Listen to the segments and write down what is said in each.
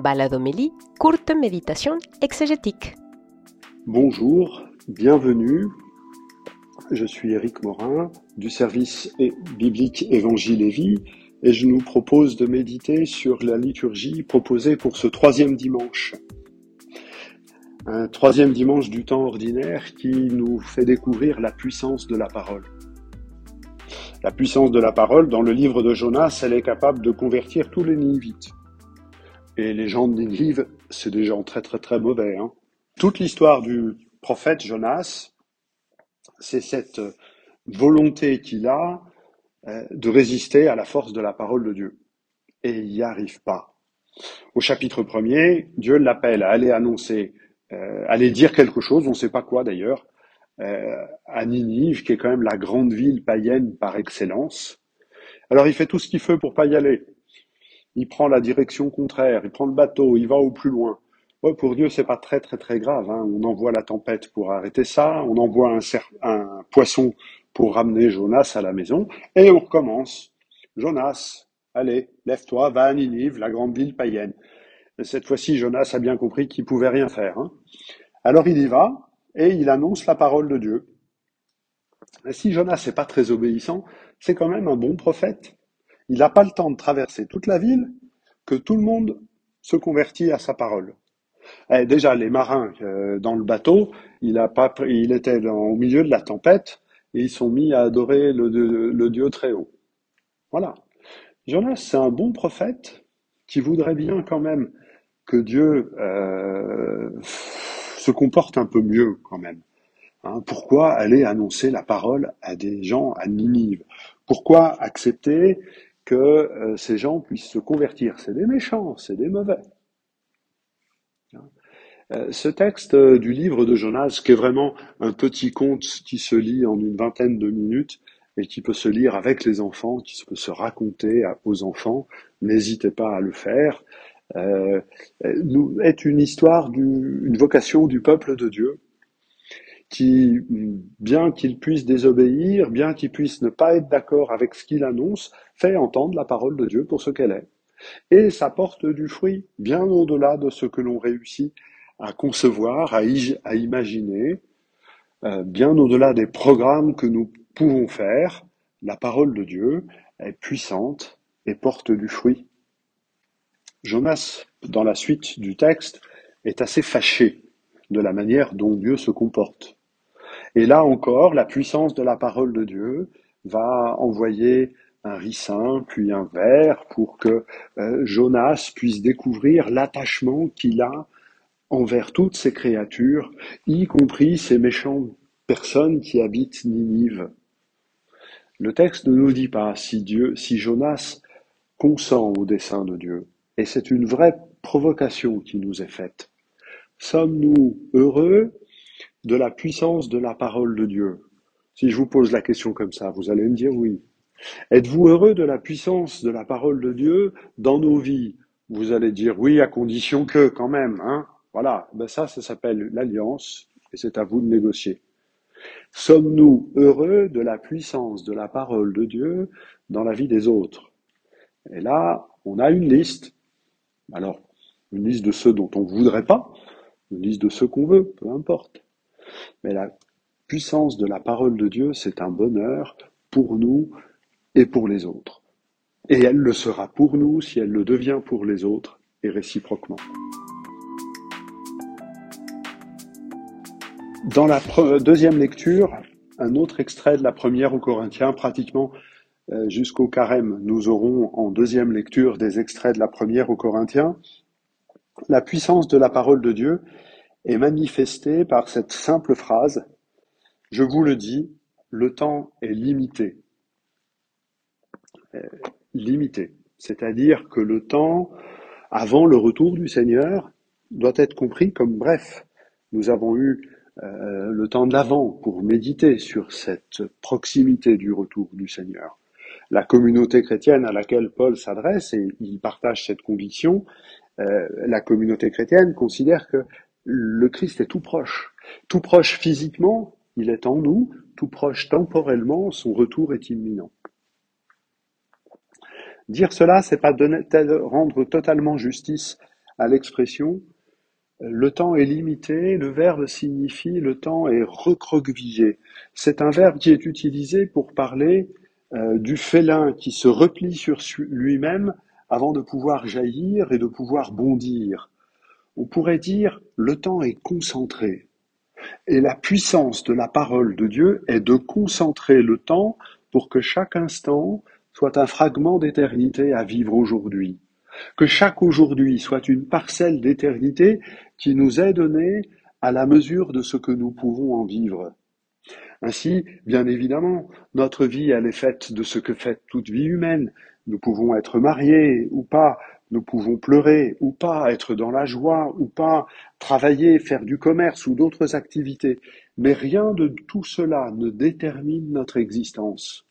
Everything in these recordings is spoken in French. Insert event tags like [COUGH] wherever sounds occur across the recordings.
Baladomélie, courte méditation exégétique. Bonjour, bienvenue. Je suis Éric Morin du service biblique Évangile et Vie et je nous propose de méditer sur la liturgie proposée pour ce troisième dimanche. Un troisième dimanche du temps ordinaire qui nous fait découvrir la puissance de la parole. La puissance de la parole, dans le livre de Jonas, elle est capable de convertir tous les Ninivites. Et les gens de Ninive, c'est des gens très très très mauvais. Hein. Toute l'histoire du prophète Jonas, c'est cette volonté qu'il a euh, de résister à la force de la parole de Dieu. Et il n'y arrive pas. Au chapitre premier, Dieu l'appelle à aller annoncer, euh, aller dire quelque chose, on ne sait pas quoi d'ailleurs, euh, à Ninive, qui est quand même la grande ville païenne par excellence. Alors il fait tout ce qu'il fait pour pas y aller. Il prend la direction contraire, il prend le bateau, il va au plus loin. pour Dieu, c'est pas très très très grave. Hein. On envoie la tempête pour arrêter ça, on envoie un, poisson pour ramener Jonas à la maison, et on recommence. Jonas, allez, lève-toi, va à Ninive, la grande ville païenne. cette fois-ci, Jonas a bien compris qu'il pouvait rien faire. Hein. Alors il y va, et il annonce la parole de Dieu. Si Jonas n'est pas très obéissant, c'est quand même un bon prophète. Il n'a pas le temps de traverser toute la ville que tout le monde se convertit à sa parole. Eh, déjà, les marins euh, dans le bateau, il, a pas, il était au milieu de la tempête et ils sont mis à adorer le, Dieu très haut. Voilà. Jonas, c'est un bon prophète qui voudrait bien quand même que Dieu euh, se comporte un peu mieux quand même. Hein. pourquoi aller annoncer la parole à des gens à Ninive? Pourquoi accepter que euh, ces gens puissent se convertir C'est des méchants, c'est des mauvais. Hein. Euh, ce texte euh, du livre de Jonas, qui est vraiment un petit conte qui se lit en une vingtaine de minutes et qui peut se lire avec les enfants, qui peut se raconter aux enfants, n'hésitez pas à le faire est une histoire, du, une vocation du peuple de Dieu, qui, bien qu'il puisse désobéir, bien qu'il puisse ne pas être d'accord avec ce qu'il annonce, fait entendre la parole de Dieu pour ce qu'elle est. Et ça porte du fruit, bien au-delà de ce que l'on réussit à concevoir, à, imaginer, euh, bien au-delà des programmes que nous pouvons faire. La parole de Dieu est puissante et porte du fruit. Jonas, dans la suite du texte, est assez fâché de la manière dont Dieu se comporte. Et là encore, la puissance de la parole de Dieu va envoyer un ricin, puis un verre, pour que euh, Jonas puisse découvrir l'attachement qu'il a envers toutes ces créatures, y compris ces méchantes personnes qui habitent Ninive. Le texte ne nous dit pas si Dieu, si Jonas consent au dessein de Dieu. Et c'est une vraie provocation qui nous est faite. Sommes-nous heureux de la puissance de la parole de Dieu Si je vous pose la question comme ça, vous allez me dire oui. Êtes-vous heureux de la puissance de la parole de Dieu dans nos vies? Vous allez dire oui, à condition que, quand même. Hein voilà, ben ça, ça s'appelle l'alliance, et c'est à vous de négocier. Sommes-nous heureux de la puissance de la parole de Dieu dans la vie des autres? Et là, on a une liste. Alors, une liste de ceux dont on ne voudrait pas, une liste de ceux qu'on veut, peu importe. Mais la puissance de la parole de Dieu, c'est un bonheur pour nous et pour les autres. Et elle le sera pour nous si elle le devient pour les autres, et réciproquement. Dans la deuxième lecture, un autre extrait de la première aux Corinthiens, pratiquement euh, jusqu'au carême, nous aurons en deuxième lecture des extraits de la première aux Corinthiens. La puissance de la parole de Dieu est manifestée par cette simple phrase Je vous le dis, le temps est limité. Euh, limité. C'est-à-dire que le temps avant le retour du Seigneur doit être compris comme bref. Nous avons eu euh, le temps de l'avant pour méditer sur cette proximité du retour du Seigneur la communauté chrétienne à laquelle Paul s'adresse, et il partage cette conviction, euh, la communauté chrétienne considère que le Christ est tout proche. Tout proche physiquement, il est en nous, tout proche temporellement, son retour est imminent. Dire cela, c'est pas rendre totalement justice à l'expression le temps est limité, le verbe signifie le temps est recroquevillé. C'est un verbe qui est utilisé pour parler euh, du félin qui se replie sur lui-même avant de pouvoir jaillir et de pouvoir bondir. On pourrait dire le temps est concentré. Et la puissance de la parole de Dieu est de concentrer le temps pour que chaque instant soit un fragment d'éternité à vivre aujourd'hui. Que chaque aujourd'hui soit une parcelle d'éternité qui nous est donnée à la mesure de ce que nous pouvons en vivre. Ainsi, bien évidemment, notre vie, elle est faite de ce que fait toute vie humaine. Nous pouvons être mariés ou pas, nous pouvons pleurer ou pas, être dans la joie ou pas, travailler, faire du commerce ou d'autres activités. Mais rien de tout cela ne détermine notre existence.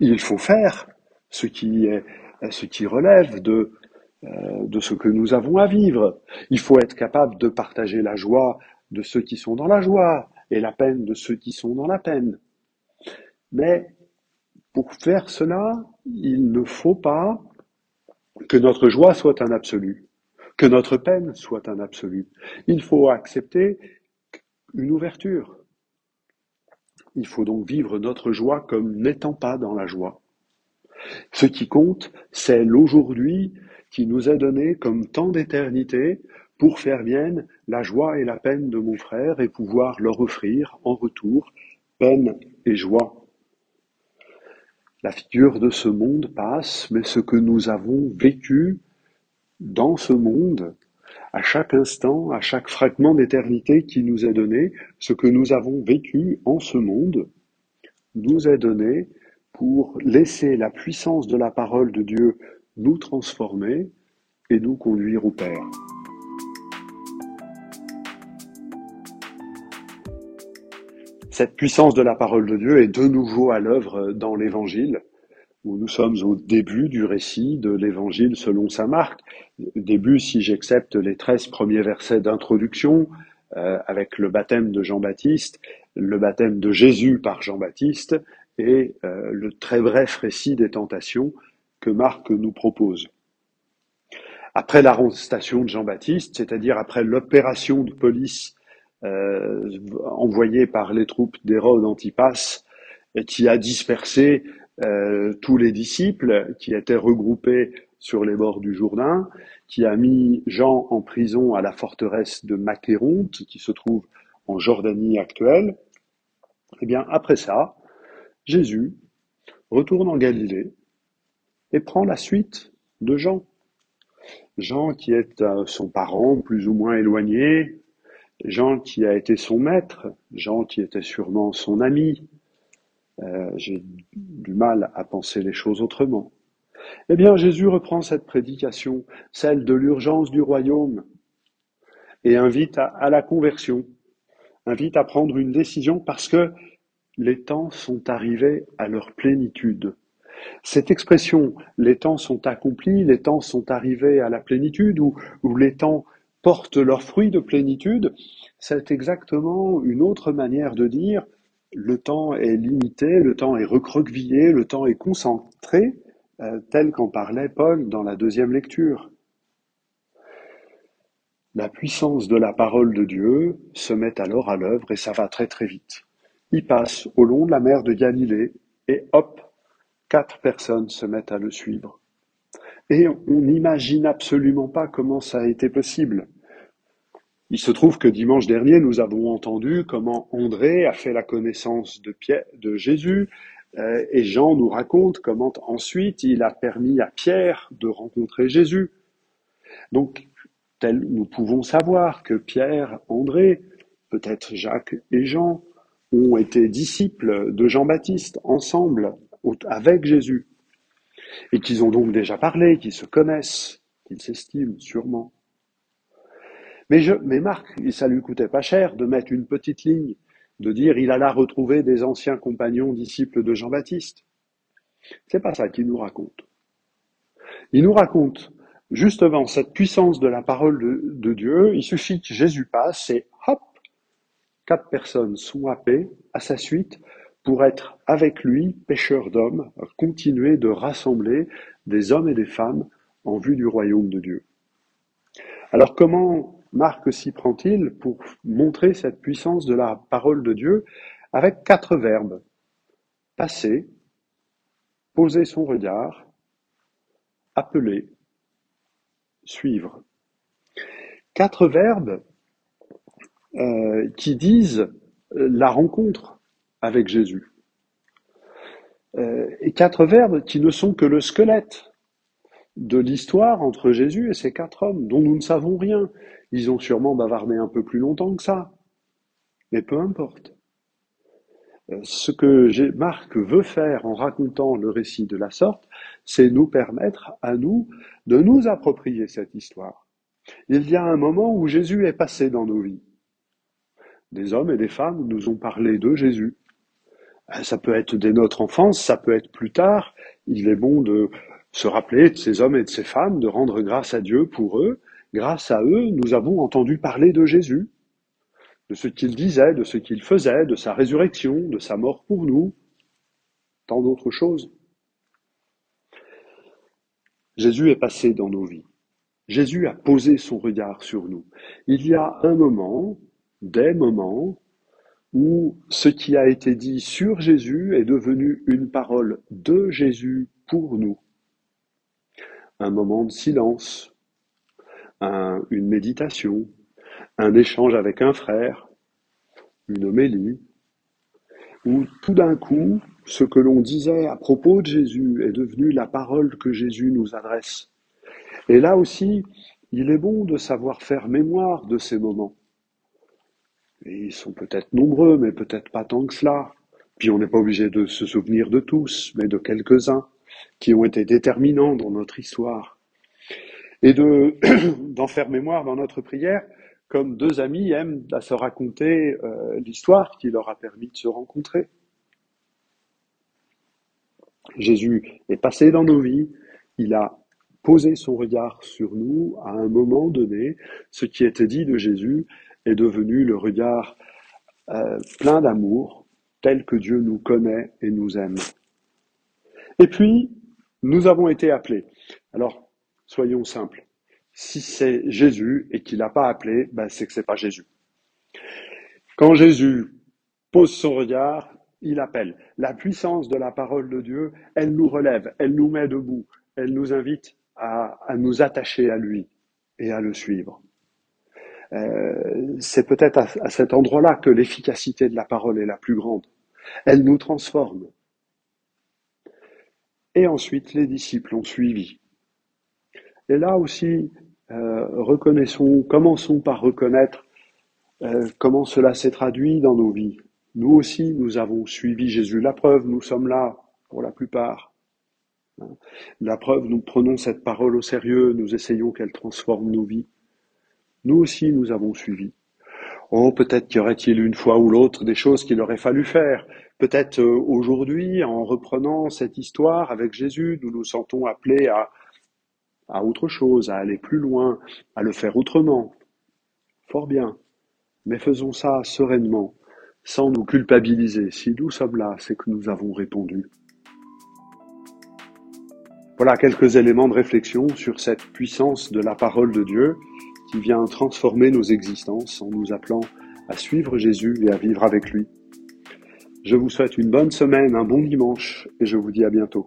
Il faut faire ce qui est, ce qui relève de, euh, de ce que nous avons à vivre. Il faut être capable de partager la joie de ceux qui sont dans la joie et la peine de ceux qui sont dans la peine. Mais pour faire cela, il ne faut pas que notre joie soit un absolu, que notre peine soit un absolu. Il faut accepter une ouverture. Il faut donc vivre notre joie comme n'étant pas dans la joie. Ce qui compte, c'est l'aujourd'hui qui nous est donné comme temps d'éternité pour faire bien la joie et la peine de mon frère et pouvoir leur offrir en retour peine et joie. La figure de ce monde passe, mais ce que nous avons vécu dans ce monde, à chaque instant, à chaque fragment d'éternité qui nous est donné, ce que nous avons vécu en ce monde, nous est donné pour laisser la puissance de la parole de Dieu nous transformer et nous conduire au Père. Cette puissance de la parole de Dieu est de nouveau à l'œuvre dans l'Évangile, où nous sommes au début du récit de l'Évangile selon saint Marc. Début, si j'accepte les treize premiers versets d'introduction, euh, avec le baptême de Jean-Baptiste, le baptême de Jésus par Jean-Baptiste, et euh, le très bref récit des tentations que Marc nous propose. Après l'arrestation de Jean-Baptiste, c'est-à-dire après l'opération de police euh, envoyé par les troupes d'Hérode Antipas, qui a dispersé euh, tous les disciples qui étaient regroupés sur les bords du Jourdain, qui a mis Jean en prison à la forteresse de Macéronte, qui se trouve en Jordanie actuelle. Eh bien, après ça, Jésus retourne en Galilée et prend la suite de Jean. Jean qui est euh, son parent plus ou moins éloigné, Jean qui a été son maître, Jean qui était sûrement son ami. Euh, j'ai du mal à penser les choses autrement. Eh bien, Jésus reprend cette prédication, celle de l'urgence du royaume, et invite à, la conversion, invite à prendre une décision parce que les temps sont arrivés à leur plénitude. Cette expression, les temps sont accomplis, les temps sont arrivés à la plénitude, ou, ou les temps portent leurs fruits de plénitude, c'est exactement une autre manière de dire le temps est limité, le temps est recroquevillé, le temps est concentré, euh, tel qu'en parlait Paul dans la deuxième lecture. La puissance de la parole de Dieu se met alors à l'œuvre et ça va très très vite. Il passe au long de la mer de Galilée et hop, quatre personnes se mettent à le suivre. Et on n'imagine absolument pas comment ça a été possible. Il se trouve que dimanche dernier, nous avons entendu comment André a fait la connaissance de, Jésus, euh, et Jean nous raconte comment ensuite il a permis à Pierre de rencontrer Jésus. Donc, tel, nous pouvons savoir que Pierre, André, peut-être Jacques et Jean, ont été disciples de Jean-Baptiste ensemble avec Jésus, et qu'ils ont donc déjà parlé, qu'ils se connaissent, qu'ils s'estiment sûrement. Mais, je, mais Marc, ça lui coûtait pas cher de mettre une petite ligne, de dire il alla retrouver des anciens compagnons disciples de Jean-Baptiste. C'est pas ça qu'il nous raconte. Il nous raconte justement cette puissance de la parole de, Dieu. Il suffit que Jésus passe et hop, quatre personnes sont happées à sa suite pour être avec lui, pêcheurs d'hommes, continuer de rassembler des hommes et des femmes en vue du royaume de Dieu. Alors comment Marc s'y prend-il pour montrer cette puissance de la parole de Dieu avec quatre verbes passer, poser son regard, appeler, suivre. Quatre verbes euh, qui disent la rencontre avec Jésus. Euh, et quatre verbes qui ne sont que le squelette de l'histoire entre Jésus et ces quatre hommes, dont nous ne savons rien. Ils ont sûrement bavardé un peu plus longtemps que ça. Mais peu importe. Euh, ce que Marc veut faire en racontant le récit de la sorte, c'est nous permettre à nous de nous approprier cette histoire. Il y a un moment où Jésus est passé dans nos vies. Des hommes et des femmes nous ont parlé de Jésus. Euh, ça peut être dès notre enfance, ça peut être plus tard. Il est bon de se rappeler de ces hommes et de ces femmes, de rendre grâce à Dieu pour eux. Grâce à eux, nous avons entendu parler de Jésus, de ce qu'il disait, de ce qu'il faisait, de sa résurrection, de sa mort pour nous, tant d'autres choses. Jésus est passé dans nos vies. Jésus a posé son regard sur nous. Il y a un moment, des moments, où ce qui a été dit sur Jésus est devenu une parole de Jésus pour nous. Un moment de silence, une méditation, un échange avec un frère, une homélie, où tout d'un coup, ce que l'on disait à propos de Jésus est devenu la parole que Jésus nous adresse. Et là aussi, il est bon de savoir faire mémoire de ces moments. Et ils sont peut-être nombreux, mais peut-être pas tant que cela. Puis on n'est pas obligé de se souvenir de tous, mais de quelques-uns qui ont été déterminants dans notre histoire. Et de, [CLEARS THROAT] d'en faire mémoire dans notre prière, comme deux amis aiment à se raconter euh, l'histoire qui leur a permis de se rencontrer. Jésus est passé dans nos vies, il a posé son regard sur nous à un moment donné, ce qui était dit de Jésus est devenu le regard euh, plein d'amour, tel que Dieu nous connaît et nous aime. Et puis, nous avons été appelés. Alors, soyons simples. Si c'est Jésus et qu'il n'a pas appelé, ben c'est que c'est pas Jésus. Quand Jésus pose son regard, il appelle. La puissance de la parole de Dieu, elle nous relève, elle nous met debout, elle nous invite à, nous attacher à lui et à le suivre. Euh, c'est peut-être à, cet endroit-là que l'efficacité de la parole est la plus grande. Elle nous transforme. Et ensuite, les disciples ont suivi. Et là aussi, euh, reconnaissons, commençons par reconnaître euh, comment cela s'est traduit dans nos vies. Nous aussi, nous avons suivi Jésus. La preuve, nous sommes là pour la plupart. La preuve, nous prenons cette parole au sérieux, nous essayons qu'elle transforme nos vies. Nous aussi, nous avons suivi. Oh, peut-être qu'il y aurait-il une fois ou l'autre des choses qu'il aurait fallu faire. Peut-être euh, aujourd'hui, en reprenant cette histoire avec Jésus, nous nous sentons appelés à, à autre chose, à aller plus loin, à le faire autrement. Fort bien. Mais faisons ça sereinement, sans nous culpabiliser. Si nous sommes là, c'est que nous avons répondu. Voilà quelques éléments de réflexion sur cette puissance de la parole de Dieu qui vient transformer nos existences en nous appelant à suivre Jésus et à vivre avec lui. Je vous souhaite une bonne semaine, un bon dimanche et je vous dis à bientôt.